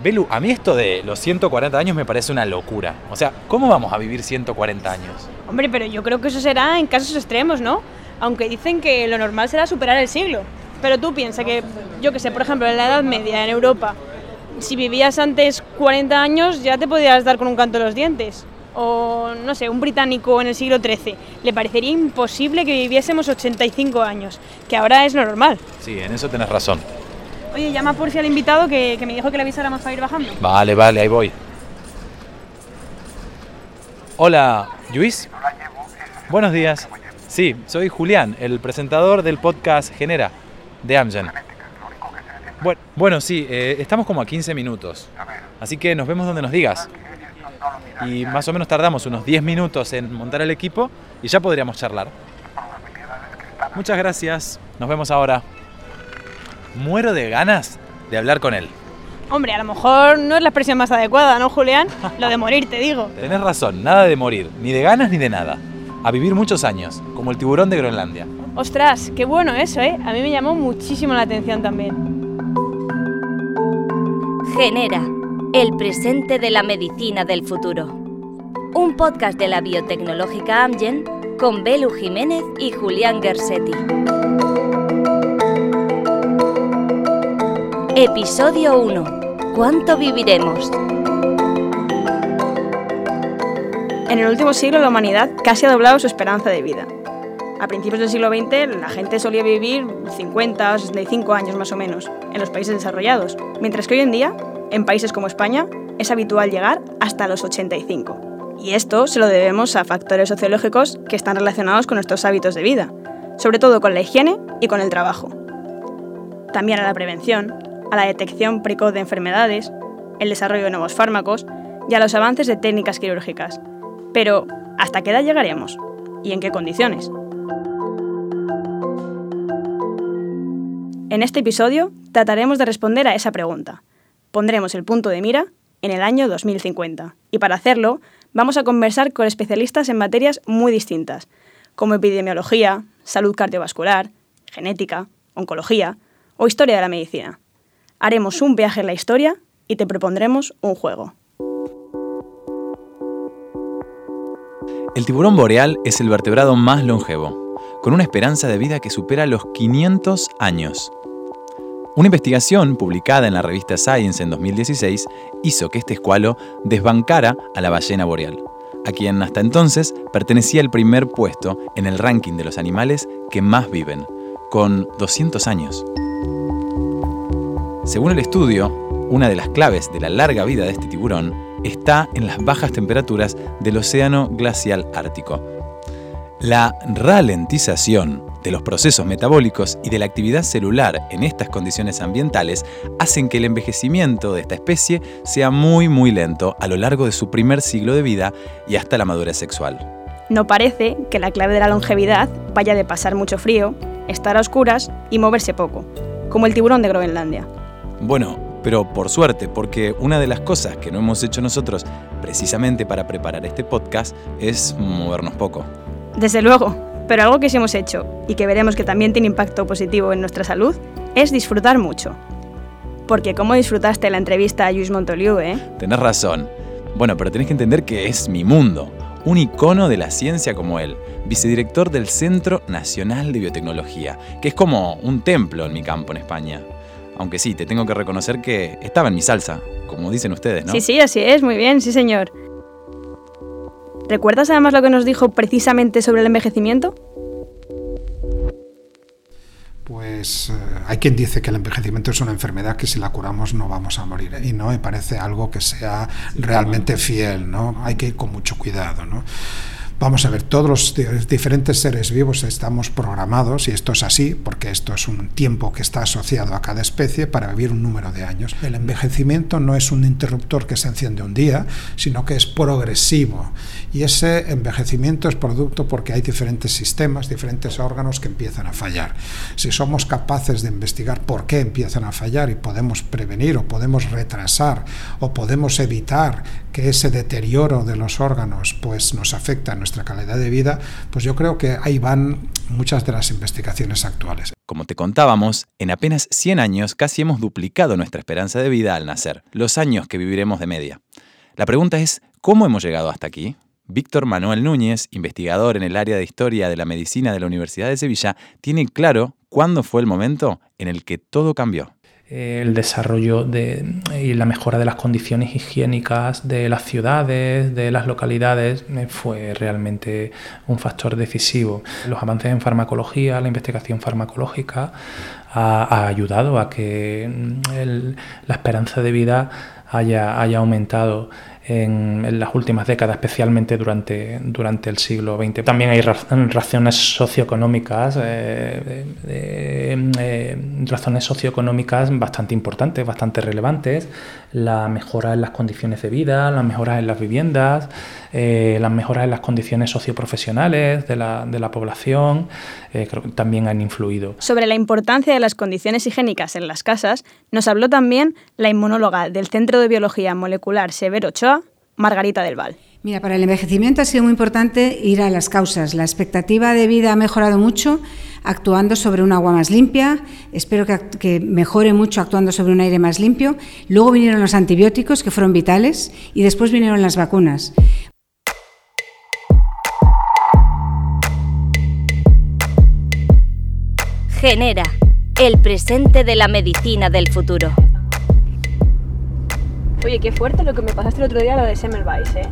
Belu, a mí esto de los 140 años me parece una locura. O sea, ¿cómo vamos a vivir 140 años? Hombre, pero yo creo que eso será en casos extremos, ¿no? Aunque dicen que lo normal será superar el siglo. Pero tú piensas que, yo que sé, por ejemplo, en la Edad Media, en Europa, si vivías antes 40 años ya te podías dar con un canto de los dientes. O, no sé, un británico en el siglo XIII. Le parecería imposible que viviésemos 85 años, que ahora es lo normal. Sí, en eso tenés razón. Oye, llama por si al invitado que, que me dijo que le avisáramos para ir bajando. Vale, vale, ahí voy. Hola, Luis. Buenos días. Sí, soy Julián, el presentador del podcast Genera, de Amgen. Bueno, bueno sí, eh, estamos como a 15 minutos. Así que nos vemos donde nos digas. Y más o menos tardamos unos 10 minutos en montar el equipo y ya podríamos charlar. Muchas gracias. Nos vemos ahora. Muero de ganas de hablar con él. Hombre, a lo mejor no es la expresión más adecuada, ¿no, Julián? Lo de morir, te digo. Tenés razón, nada de morir, ni de ganas ni de nada. A vivir muchos años, como el tiburón de Groenlandia. Ostras, qué bueno eso, ¿eh? A mí me llamó muchísimo la atención también. Genera, el presente de la medicina del futuro. Un podcast de la biotecnológica Amgen con Belu Jiménez y Julián Gersetti. Episodio 1. ¿Cuánto viviremos? En el último siglo la humanidad casi ha doblado su esperanza de vida. A principios del siglo XX la gente solía vivir 50 o 65 años más o menos en los países desarrollados, mientras que hoy en día, en países como España, es habitual llegar hasta los 85. Y esto se lo debemos a factores sociológicos que están relacionados con nuestros hábitos de vida, sobre todo con la higiene y con el trabajo. También a la prevención, a la detección precoz de enfermedades, el desarrollo de nuevos fármacos y a los avances de técnicas quirúrgicas. Pero, ¿hasta qué edad llegaremos? ¿Y en qué condiciones? En este episodio trataremos de responder a esa pregunta. Pondremos el punto de mira en el año 2050. Y para hacerlo, vamos a conversar con especialistas en materias muy distintas, como epidemiología, salud cardiovascular, genética, oncología o historia de la medicina haremos un viaje en la historia y te propondremos un juego. El tiburón boreal es el vertebrado más longevo, con una esperanza de vida que supera los 500 años. Una investigación publicada en la revista Science en 2016 hizo que este escualo desbancara a la ballena boreal, a quien hasta entonces pertenecía el primer puesto en el ranking de los animales que más viven, con 200 años. Según el estudio, una de las claves de la larga vida de este tiburón está en las bajas temperaturas del océano glacial ártico. La ralentización de los procesos metabólicos y de la actividad celular en estas condiciones ambientales hacen que el envejecimiento de esta especie sea muy muy lento a lo largo de su primer siglo de vida y hasta la madurez sexual. No parece que la clave de la longevidad vaya de pasar mucho frío, estar a oscuras y moverse poco, como el tiburón de Groenlandia. Bueno, pero por suerte, porque una de las cosas que no hemos hecho nosotros precisamente para preparar este podcast es movernos poco. Desde luego, pero algo que sí hemos hecho y que veremos que también tiene impacto positivo en nuestra salud es disfrutar mucho. Porque cómo disfrutaste la entrevista a Luis Montoliu, ¿eh? Tenés razón. Bueno, pero tenés que entender que es mi mundo, un icono de la ciencia como él, vicedirector del Centro Nacional de Biotecnología, que es como un templo en mi campo en España. Aunque sí, te tengo que reconocer que estaba en mi salsa, como dicen ustedes, ¿no? Sí, sí, así es, muy bien, sí señor. ¿Recuerdas además lo que nos dijo precisamente sobre el envejecimiento? Pues eh, hay quien dice que el envejecimiento es una enfermedad que si la curamos no vamos a morir y no me parece algo que sea realmente fiel, ¿no? Hay que ir con mucho cuidado, ¿no? Vamos a ver, todos los diferentes seres vivos estamos programados, y esto es así, porque esto es un tiempo que está asociado a cada especie para vivir un número de años. El envejecimiento no es un interruptor que se enciende un día, sino que es progresivo. Y ese envejecimiento es producto porque hay diferentes sistemas, diferentes órganos que empiezan a fallar. Si somos capaces de investigar por qué empiezan a fallar y podemos prevenir o podemos retrasar o podemos evitar que ese deterioro de los órganos pues nos afecte a nuestra calidad de vida, pues yo creo que ahí van muchas de las investigaciones actuales. Como te contábamos, en apenas 100 años casi hemos duplicado nuestra esperanza de vida al nacer, los años que viviremos de media. La pregunta es, ¿cómo hemos llegado hasta aquí? Víctor Manuel Núñez, investigador en el área de historia de la medicina de la Universidad de Sevilla, tiene claro cuándo fue el momento en el que todo cambió el desarrollo de, y la mejora de las condiciones higiénicas de las ciudades, de las localidades, eh, fue realmente un factor decisivo. Los avances en farmacología, la investigación farmacológica, ha, ayudado a que mm, la esperanza de vida haya, haya aumentado en, las últimas décadas, especialmente durante, durante el siglo XX. También hay razones socioeconómicas, eh, eh, razones socioeconómicas bastante importantes, bastante relevantes, la mejora en las condiciones de vida, las mejoras en las viviendas, eh, las mejoras en las condiciones socioprofesionales de la, de la población, creo que también han influido. Sobre la importancia de las condiciones higiénicas en las casas, nos habló también la inmunóloga del Centro de Biología Molecular Severo Ochoa, Margarita del Val. Mira, para el envejecimiento ha sido muy importante ir a las causas. La expectativa de vida ha mejorado mucho actuando sobre un agua más limpia, espero que, mejore mucho actuando sobre un aire más limpio. Luego vinieron los antibióticos, que fueron vitales, y después vinieron las vacunas. Genera el presente de la medicina del futuro. Oye, qué fuerte lo que me pasaste el otro día, lo de Semmelweis, ¿eh?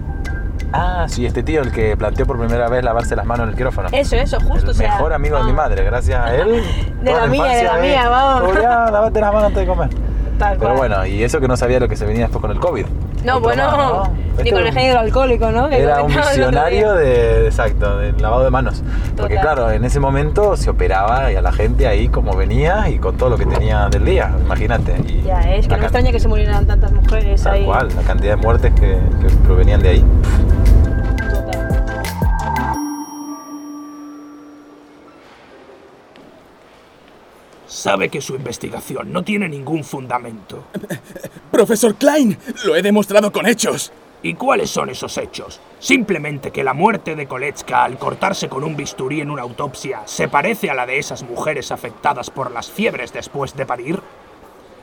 Ah, sí, este tío, el que planteó por primera vez lavarse las manos en el quirófano. Eso, eso, justo. El mejor amigo de mi madre, gracias a él. de la mía, de la mía, vamos. ya, lavate las manos antes de comer. Pero bueno, y eso que no sabía lo que se venía después con el COVID. No, bueno, ni con el género hidroalcohólico, ¿no? era un visionario de, exacto, del lavado de manos. Porque claro, en ese momento se operaba y a la gente ahí como venía y con todo lo que tenía del día, imagínate. ya, es que no me extraña que se murieran tantas mujeres tal ahí. cual, la cantidad de muertes que, que provenían de ahí. Sabe que su investigación no tiene ningún fundamento. Profesor Klein, lo he demostrado con hechos. ¿Y cuáles son esos hechos? Simplemente que la muerte de Koletska al cortarse con un bisturí en una autopsia se parece a la de esas mujeres afectadas por las fiebres después de parir.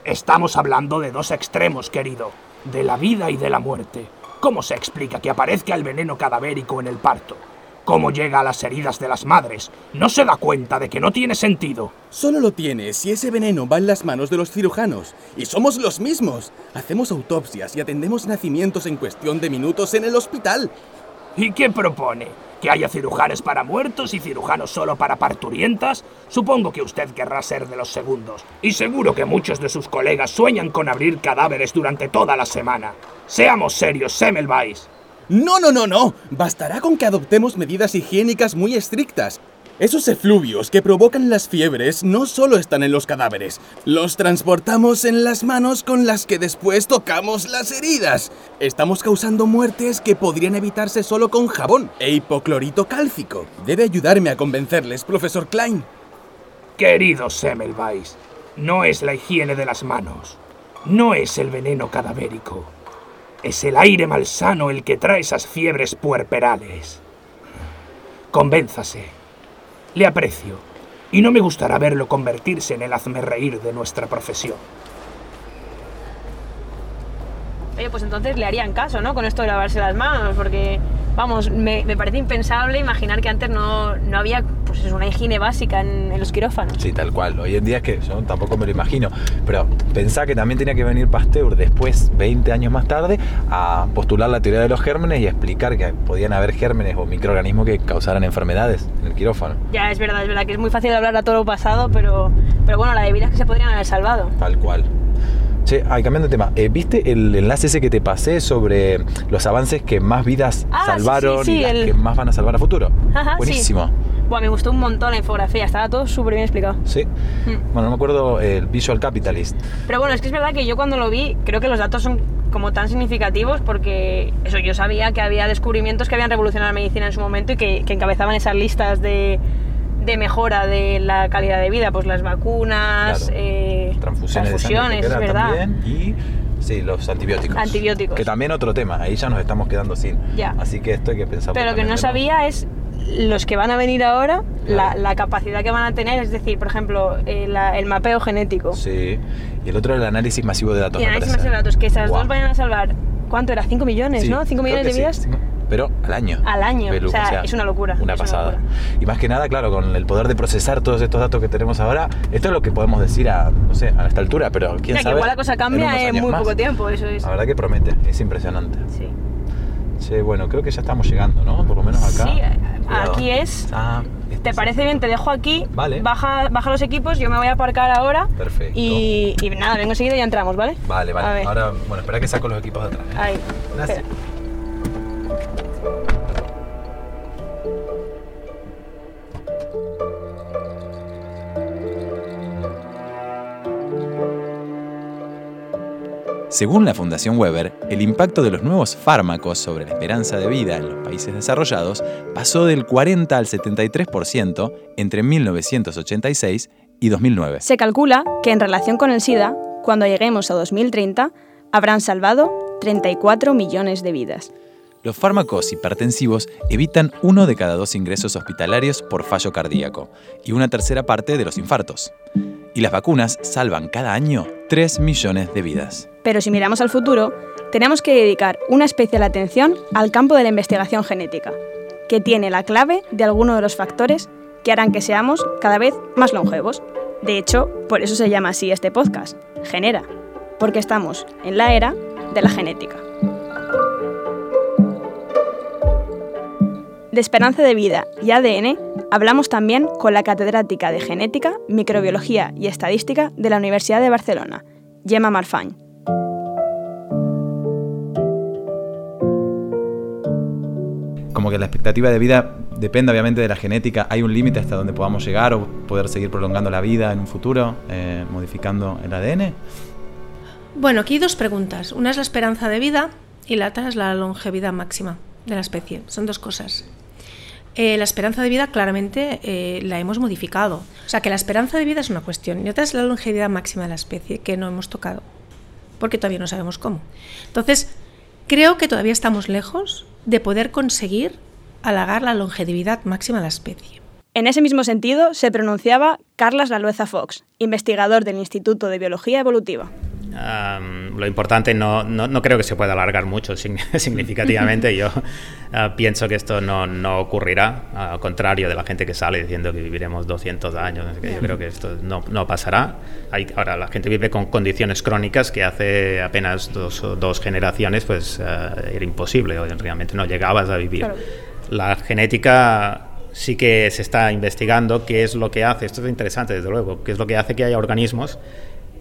Estamos hablando de dos extremos, querido, de la vida y de la muerte. ¿Cómo se explica que aparezca el veneno cadavérico en el parto? Cómo llega a las heridas de las madres. No se da cuenta de que no tiene sentido. Solo lo tiene si ese veneno va en las manos de los cirujanos. Y somos los mismos. Hacemos autopsias y atendemos nacimientos en cuestión de minutos en el hospital. ¿Y qué propone? ¿Que haya cirujanos para muertos y cirujanos solo para parturientas? Supongo que usted querrá ser de los segundos. Y seguro que muchos de sus colegas sueñan con abrir cadáveres durante toda la semana. Seamos serios, Semmelweis. No, no, no, no. Bastará con que adoptemos medidas higiénicas muy estrictas. Esos efluvios que provocan las fiebres no solo están en los cadáveres, los transportamos en las manos con las que después tocamos las heridas. Estamos causando muertes que podrían evitarse solo con jabón e hipoclorito cálcico. Debe ayudarme a convencerles, profesor Klein. Querido Semmelweis, no es la higiene de las manos, no es el veneno cadavérico. Es el aire malsano el que trae esas fiebres puerperales. Convénzase. Le aprecio. Y no me gustará verlo convertirse en el hazme reír de nuestra profesión. Oye, pues entonces le harían caso, ¿no? Con esto de lavarse las manos, porque vamos, me, parece impensable imaginar que antes no, no había pues, una higiene básica en, los quirófanos. Sí, tal cual. Hoy en día es que yo tampoco me lo imagino. Pero pensá que también tenía que venir Pasteur después, 20 años más tarde, a postular la teoría de los gérmenes y explicar que podían haber gérmenes o microorganismos que causaran enfermedades en el quirófano. Ya, es verdad, es verdad que es muy fácil hablar a todo lo pasado, pero, pero bueno, la de vidas que se podrían haber salvado. Tal cual. Che, ay, cambiando de tema, eh, ¿viste el enlace ese que te pasé sobre los avances que más vidas ah, salvaron y las que más van a salvar a futuro? Buenísimo. Buah, me gustó un montón la infografía, estaba todo súper bien explicado. Sí. Mm. Bueno, no me acuerdo el Visual Capitalist. Pero bueno, es que es verdad que yo cuando lo vi, creo que los datos son como tan significativos porque eso, yo sabía que había descubrimientos que habían revolucionado la medicina en su momento y que, que encabezaban esas listas de de mejora de la calidad de vida, pues las vacunas, eh, transfusiones, es verdad. y Sí, los antibióticos. Antibióticos. Que también otro tema, ahí ya nos estamos quedando sin. Ya. Así que esto hay que pensar. Pero lo que no sabía es los que van a venir ahora, la, la capacidad que van a tener, es decir, por ejemplo, eh, la- el mapeo genético. Sí. Y el otro el análisis masivo de datos. Y me análisis masivo de datos, que esas Guau. dos vayan a salvar, ¿cuánto era? 5 millones, Sí, ¿no? 5 creo millones de sí, vidas. cinco- Pero al año. Al año, Belu, o sea, es una locura, Una es una pasada. locura. Y más que nada, claro, con el poder de procesar todos estos datos que tenemos ahora, esto es lo que podemos decir a, no sé, a esta altura, pero quién Mira, que sabe. igual la cosa en cambia en años muy más. poco tiempo, eso es. La verdad que promete, es impresionante. Sí. Sí, bueno, creo que ya estamos llegando, ¿no? Por lo menos acá. Sí, eh, Cuidado. aquí es. Ah, este ¿Te parece bien? Te dejo aquí. Vale. Baja, baja los equipos, yo me voy a aparcar ahora. Perfecto. Y, y nada, vengo enseguida y ya entramos, ¿vale? Vale, vale. Ahora, bueno, espera que saco los equipos de atrás. ¿eh? Ahí. Gracias. Espera. Según la Fundación Weber, el impacto de los nuevos fármacos sobre la esperanza de vida en los países desarrollados pasó del 40 al 73% entre 1986 y 2009. Se calcula que en relación con el SIDA, cuando lleguemos a 2030, habrán salvado 34 millones de vidas. Los fármacos hipertensivos evitan uno de cada dos ingresos hospitalarios por fallo cardíaco y una tercera parte de los infartos. Y las vacunas salvan cada año 3 millones de vidas. Pero si miramos al futuro, tenemos que dedicar una especial atención al campo de la investigación genética, que tiene la clave de algunos de los factores que harán que seamos cada vez más longevos. De hecho, por eso se llama así este podcast, Genera, porque estamos en la era de la genética. De esperanza de vida y ADN hablamos también con la catedrática de Genética, Microbiología y Estadística de la Universidad de Barcelona, Gemma Marfany. Como que la expectativa de vida depende obviamente de la genética. ¿Hay un límite hasta donde podamos llegar o poder seguir prolongando la vida en un futuro, eh, modificando el ADN? Bueno, aquí hay dos preguntas. Una es la esperanza de vida y la otra es la longevidad máxima de la especie. Son dos cosas. Eh, la esperanza de vida claramente eh, la hemos modificado. O sea que la esperanza de vida es una cuestión y otra es la longevidad máxima de la especie que no hemos tocado porque todavía no sabemos cómo. Entonces, creo que todavía estamos lejos de poder conseguir halagar la longevidad máxima de la especie. En ese mismo sentido se pronunciaba Carlas Lalueza Fox, investigador del Instituto de Biología Evolutiva. Um, lo importante no, no, no, creo que se pueda alargar mucho significativamente. Yo uh, pienso que esto no, no, ocurrirá, al contrario de la gente que sale diciendo que viviremos 200 años. Yo creo que esto no, no pasará. Hay, ahora, la gente vive con condiciones crónicas que hace apenas dos, dos generaciones pues uh, era imposible, realmente no llegabas a vivir. Claro. La genética sí que se está investigando qué es lo que hace, esto es interesante desde luego, qué es lo que hace que haya organismos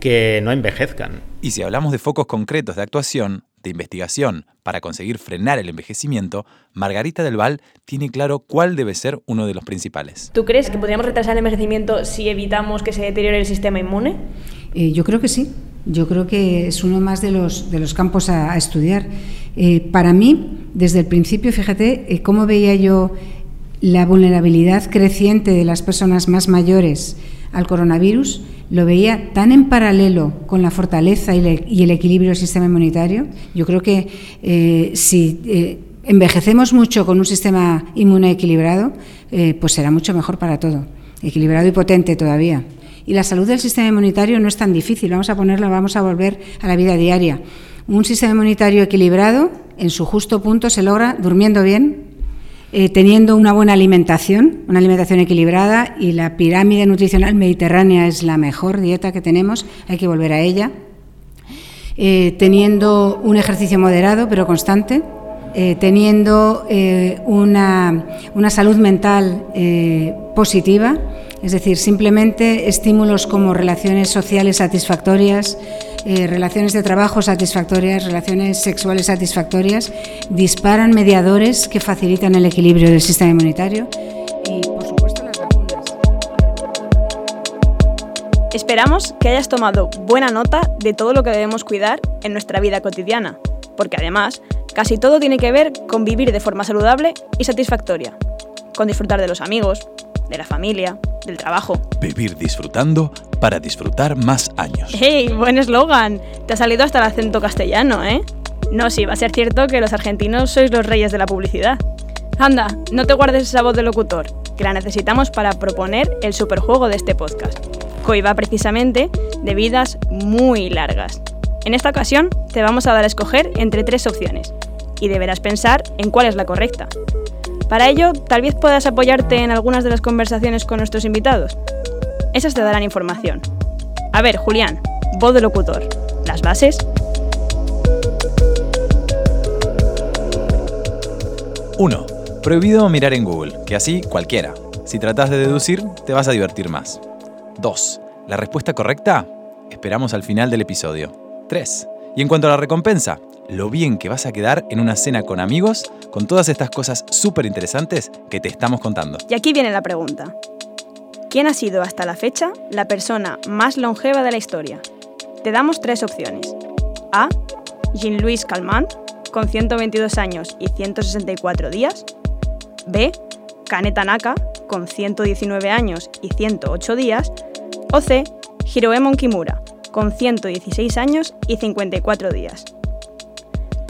que no envejezcan. Y si hablamos de focos concretos de actuación, de investigación, para conseguir frenar el envejecimiento, Margarita del Val tiene claro cuál debe ser uno de los principales. ¿Tú crees que podríamos retrasar el envejecimiento si evitamos que se deteriore el sistema inmune? Eh, yo creo que sí. Yo creo que es uno más de los, de los campos a, a estudiar. Eh, para mí, desde el principio, fíjate eh, cómo veía yo la vulnerabilidad creciente de las personas más mayores al coronavirus lo veía tan en paralelo con la fortaleza y, el equilibrio del sistema inmunitario. Yo creo que eh, si eh, envejecemos mucho con un sistema inmune equilibrado, eh, pues será mucho mejor para todo, equilibrado y potente todavía. Y la salud del sistema inmunitario no es tan difícil, vamos a ponerla, vamos a volver a la vida diaria. Un sistema inmunitario equilibrado, en su justo punto, se logra durmiendo bien, eh, teniendo una buena alimentación, una alimentación equilibrada y la pirámide nutricional mediterránea es la mejor dieta que tenemos, hay que volver a ella, eh, teniendo un ejercicio moderado pero constante, eh, teniendo una, una, salud mental positiva, es decir, simplemente estímulos como relaciones sociales satisfactorias, eh, relaciones de trabajo satisfactorias, relaciones sexuales satisfactorias, disparan mediadores que facilitan el equilibrio del sistema inmunitario y, por supuesto, las vacunas. Esperamos que hayas tomado buena nota de todo lo que debemos cuidar en nuestra vida cotidiana, porque además casi todo tiene que ver con vivir de forma saludable y satisfactoria, con disfrutar de los amigos, de la familia, del trabajo. Vivir disfrutando para disfrutar más años. ¡Hey! Buen eslogan. Te ha salido hasta el acento castellano, ¿eh? No, sí, va a ser cierto que los argentinos sois los reyes de la publicidad. Anda, no te guardes esa voz de locutor, que la necesitamos para proponer el superjuego de este podcast, que hoy va precisamente de vidas muy largas. En esta ocasión te vamos a dar a escoger entre tres opciones y deberás pensar en cuál es la correcta. Para ello, tal vez puedas apoyarte en algunas de las conversaciones con nuestros invitados. Esas te darán información. A ver, Julián, voz de locutor. ¿Las bases? Uno, Prohibido mirar en Google, que así cualquiera. Si tratas de deducir, te vas a divertir más. 2. La respuesta correcta? Esperamos al final del episodio. 3. Y en cuanto a la recompensa, lo bien que vas a quedar en una cena con amigos con todas estas cosas súper interesantes que te estamos contando. Y aquí viene la pregunta. ¿Quién ha sido hasta la fecha la persona más longeva de la historia? Te damos tres opciones. A. Jean-Louis Calment, con 122 años y 164 días. B. Kane Tanaka, con 119 años y 108 días. O C. Hiroemon Kimura, con 116 años y 54 días.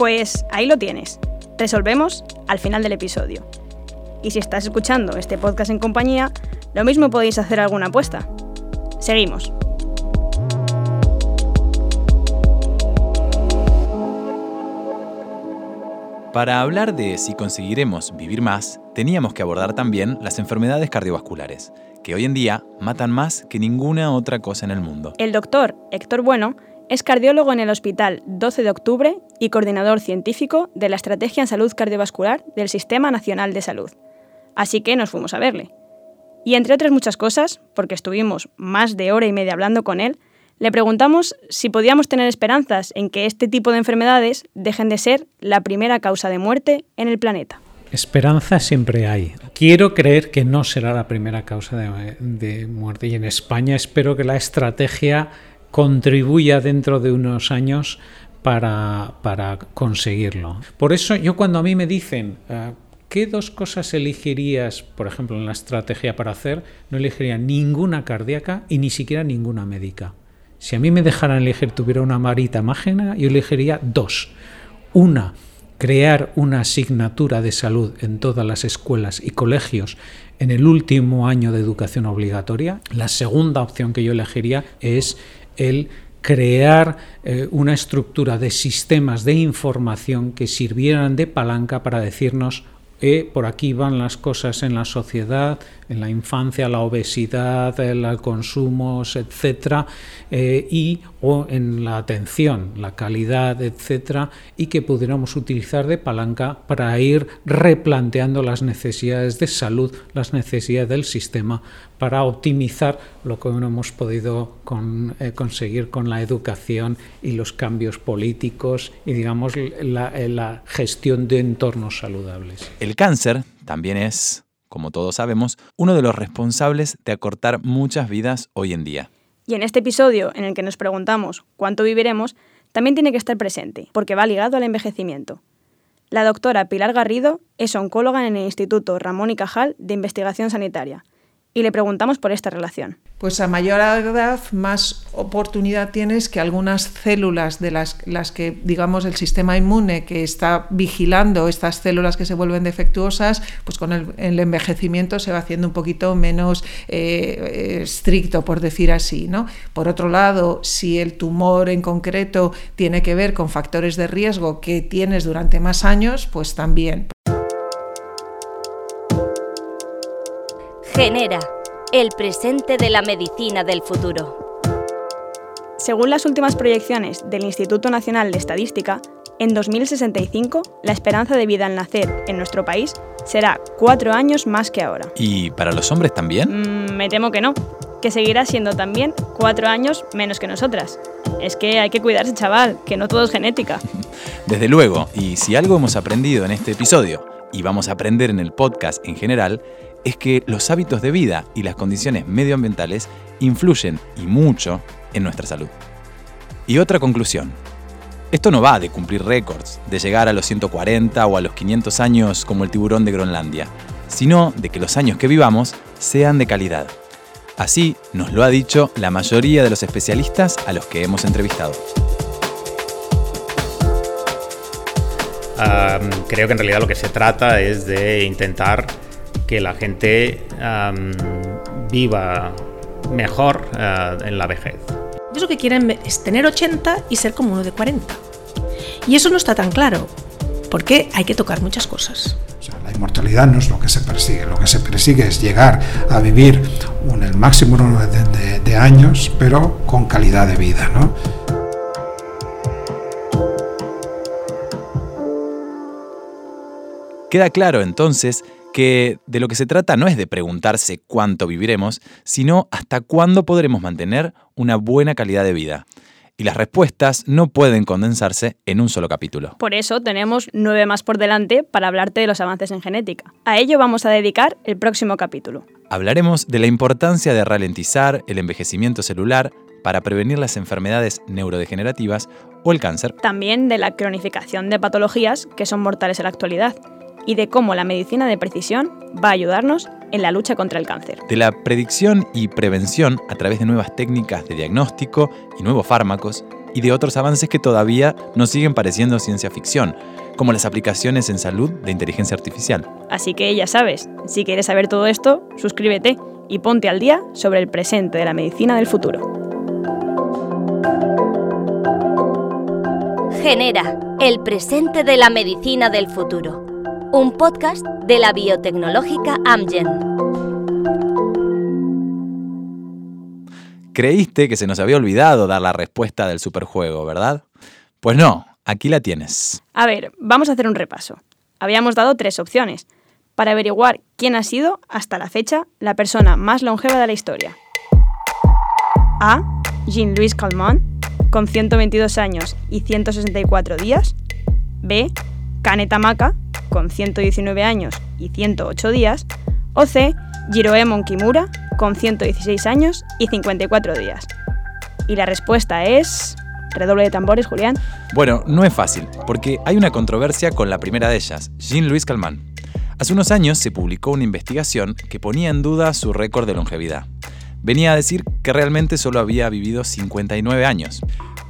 Pues ahí lo tienes. Resolvemos al final del episodio. Y si estás escuchando este podcast en compañía, lo mismo podéis hacer alguna apuesta. Seguimos. Para hablar de si conseguiremos vivir más, teníamos que abordar también las enfermedades cardiovasculares, que hoy en día matan más que ninguna otra cosa en el mundo. El doctor Héctor Bueno es cardiólogo en el Hospital 12 de Octubre y coordinador científico de la Estrategia en Salud Cardiovascular del Sistema Nacional de Salud. Así que nos fuimos a verle. Y entre otras muchas cosas, porque estuvimos más de hora y media hablando con él, le preguntamos si podíamos tener esperanzas en que este tipo de enfermedades dejen de ser la primera causa de muerte en el planeta. Esperanza siempre hay. Quiero creer que no será la primera causa de, de, muerte y en España espero que la estrategia contribuya dentro de unos años para, para conseguirlo. Por eso yo cuando a mí me dicen, uh, ¿qué dos cosas elegirías, por ejemplo, en la estrategia para hacer? No elegiría ninguna cardíaca y ni siquiera ninguna médica. Si a mí me dejaran elegir, tuviera una marita mágica, yo elegiría dos. Una, crear una asignatura de salud en todas las escuelas y colegios en el último año de educación obligatoria. La segunda opción que yo elegiría es el crear eh, una estructura de sistemas de información que sirvieran de palanca para decirnos eh, por aquí van las cosas en la sociedad, en la infancia, la obesidad, el consumos, etcétera, eh, y o en la atención, la calidad, etcétera, y que pudiéramos utilizar de palanca para ir replanteando las necesidades de salud, las necesidades del sistema, para optimizar lo que no hemos podido eh, conseguir con la educación y los cambios políticos y, digamos, la gestión de entornos saludables. El cáncer también es como todos sabemos, uno de los responsables de acortar muchas vidas hoy en día. Y en este episodio, en el que nos preguntamos cuánto viviremos, también tiene que estar presente, porque va ligado al envejecimiento. La doctora Pilar Garrido es oncóloga en el Instituto Ramón y Cajal de Investigación Sanitaria, y le preguntamos por esta relación. Pues a mayor edad más oportunidad tienes que algunas células de las, las, que, digamos, el sistema inmune que está vigilando estas células que se vuelven defectuosas, pues con el, envejecimiento se va haciendo un poquito menos eh, estricto, por decir así. ¿no? Por otro lado, si el tumor en concreto tiene que ver con factores de riesgo que tienes durante más años, pues también. Genera, el presente de la medicina del futuro. Según las últimas proyecciones del Instituto Nacional de Estadística, en 2065 la esperanza de vida al nacer en nuestro país será cuatro años más que ahora. ¿Y para los hombres también? Mm, me temo que no, que seguirá siendo también cuatro años menos que nosotras. Es que hay que cuidarse, chaval, que no todo es genética. Desde luego, y si algo hemos aprendido en este episodio, y vamos a aprender en el podcast en general, es que los hábitos de vida y las condiciones medioambientales influyen y mucho en nuestra salud. Y otra conclusión. Esto no va de cumplir récords, de llegar a los 140 o a los 500 años como el tiburón de Groenlandia, sino de que los años que vivamos sean de calidad. Así nos lo ha dicho la mayoría de los especialistas a los que hemos entrevistado. creo que en realidad lo que se trata es de intentar que la gente viva mejor eh, en la vejez. Ellos lo que quieren es tener 80 y ser como uno de 40. Y eso no está tan claro, porque hay que tocar muchas cosas. la inmortalidad no es lo que se persigue, lo que se persigue es llegar a vivir un, el máximo de, de años, pero con calidad de vida. ¿no? Queda claro entonces que de lo que se trata no es de preguntarse cuánto viviremos, sino hasta cuándo podremos mantener una buena calidad de vida. Y las respuestas no pueden condensarse en un solo capítulo. Por eso tenemos nueve más por delante para hablarte de los avances en genética. A ello vamos a dedicar el próximo capítulo. Hablaremos de la importancia de ralentizar el envejecimiento celular para prevenir las enfermedades neurodegenerativas o el cáncer. También de la cronificación de patologías que son mortales en la actualidad y de cómo la medicina de precisión va a ayudarnos en la lucha contra el cáncer. De la predicción y prevención a través de nuevas técnicas de diagnóstico y nuevos fármacos, y de otros avances que todavía nos siguen pareciendo ciencia ficción, como las aplicaciones en salud de inteligencia artificial. Así que ya sabes, si quieres saber todo esto, suscríbete y ponte al día sobre el presente de la medicina del futuro. Genera el presente de la medicina del futuro un podcast de la biotecnológica Amgen. Creíste que se nos había olvidado dar la respuesta del superjuego, ¿verdad? Pues no, aquí la tienes. A ver, vamos a hacer un repaso. Habíamos dado tres opciones para averiguar quién ha sido, hasta la fecha, la persona más longeva de la historia. A. Jean-Louis Calment, con 122 años y 164 días. B. Kaneta Maka, con 119 años y 108 días, o C. Jiroemon Kimura, con 116 años y 54 días. Y la respuesta es... Redoble de tambores, Julián. Bueno, no es fácil, porque hay una controversia con la primera de ellas, Jean-Louis Calman. Hace unos años se publicó una investigación que ponía en duda su récord de longevidad. Venía a decir que realmente solo había vivido 59 años,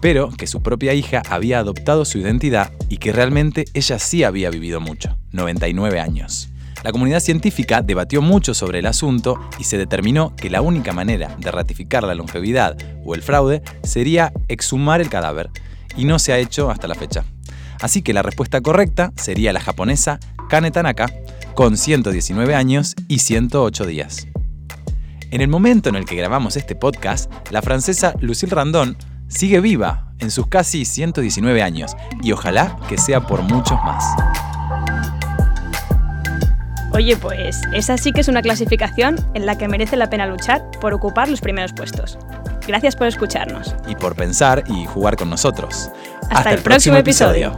pero que su propia hija había adoptado su identidad y que realmente ella sí había vivido mucho, 99 años. La comunidad científica debatió mucho sobre el asunto y se determinó que la única manera de ratificar la longevidad o el fraude sería exhumar el cadáver, y no se ha hecho hasta la fecha. Así que la respuesta correcta sería la japonesa Kane Tanaka, con 119 años y 108 días. En el momento en el que grabamos este podcast, la francesa Lucille Randon sigue viva en sus casi 119 años y ojalá que sea por muchos más. Oye, pues esa sí que es una clasificación en la que merece la pena luchar por ocupar los primeros puestos. Gracias por escucharnos. Y por pensar y jugar con nosotros. Hasta, el, próximo, episodio.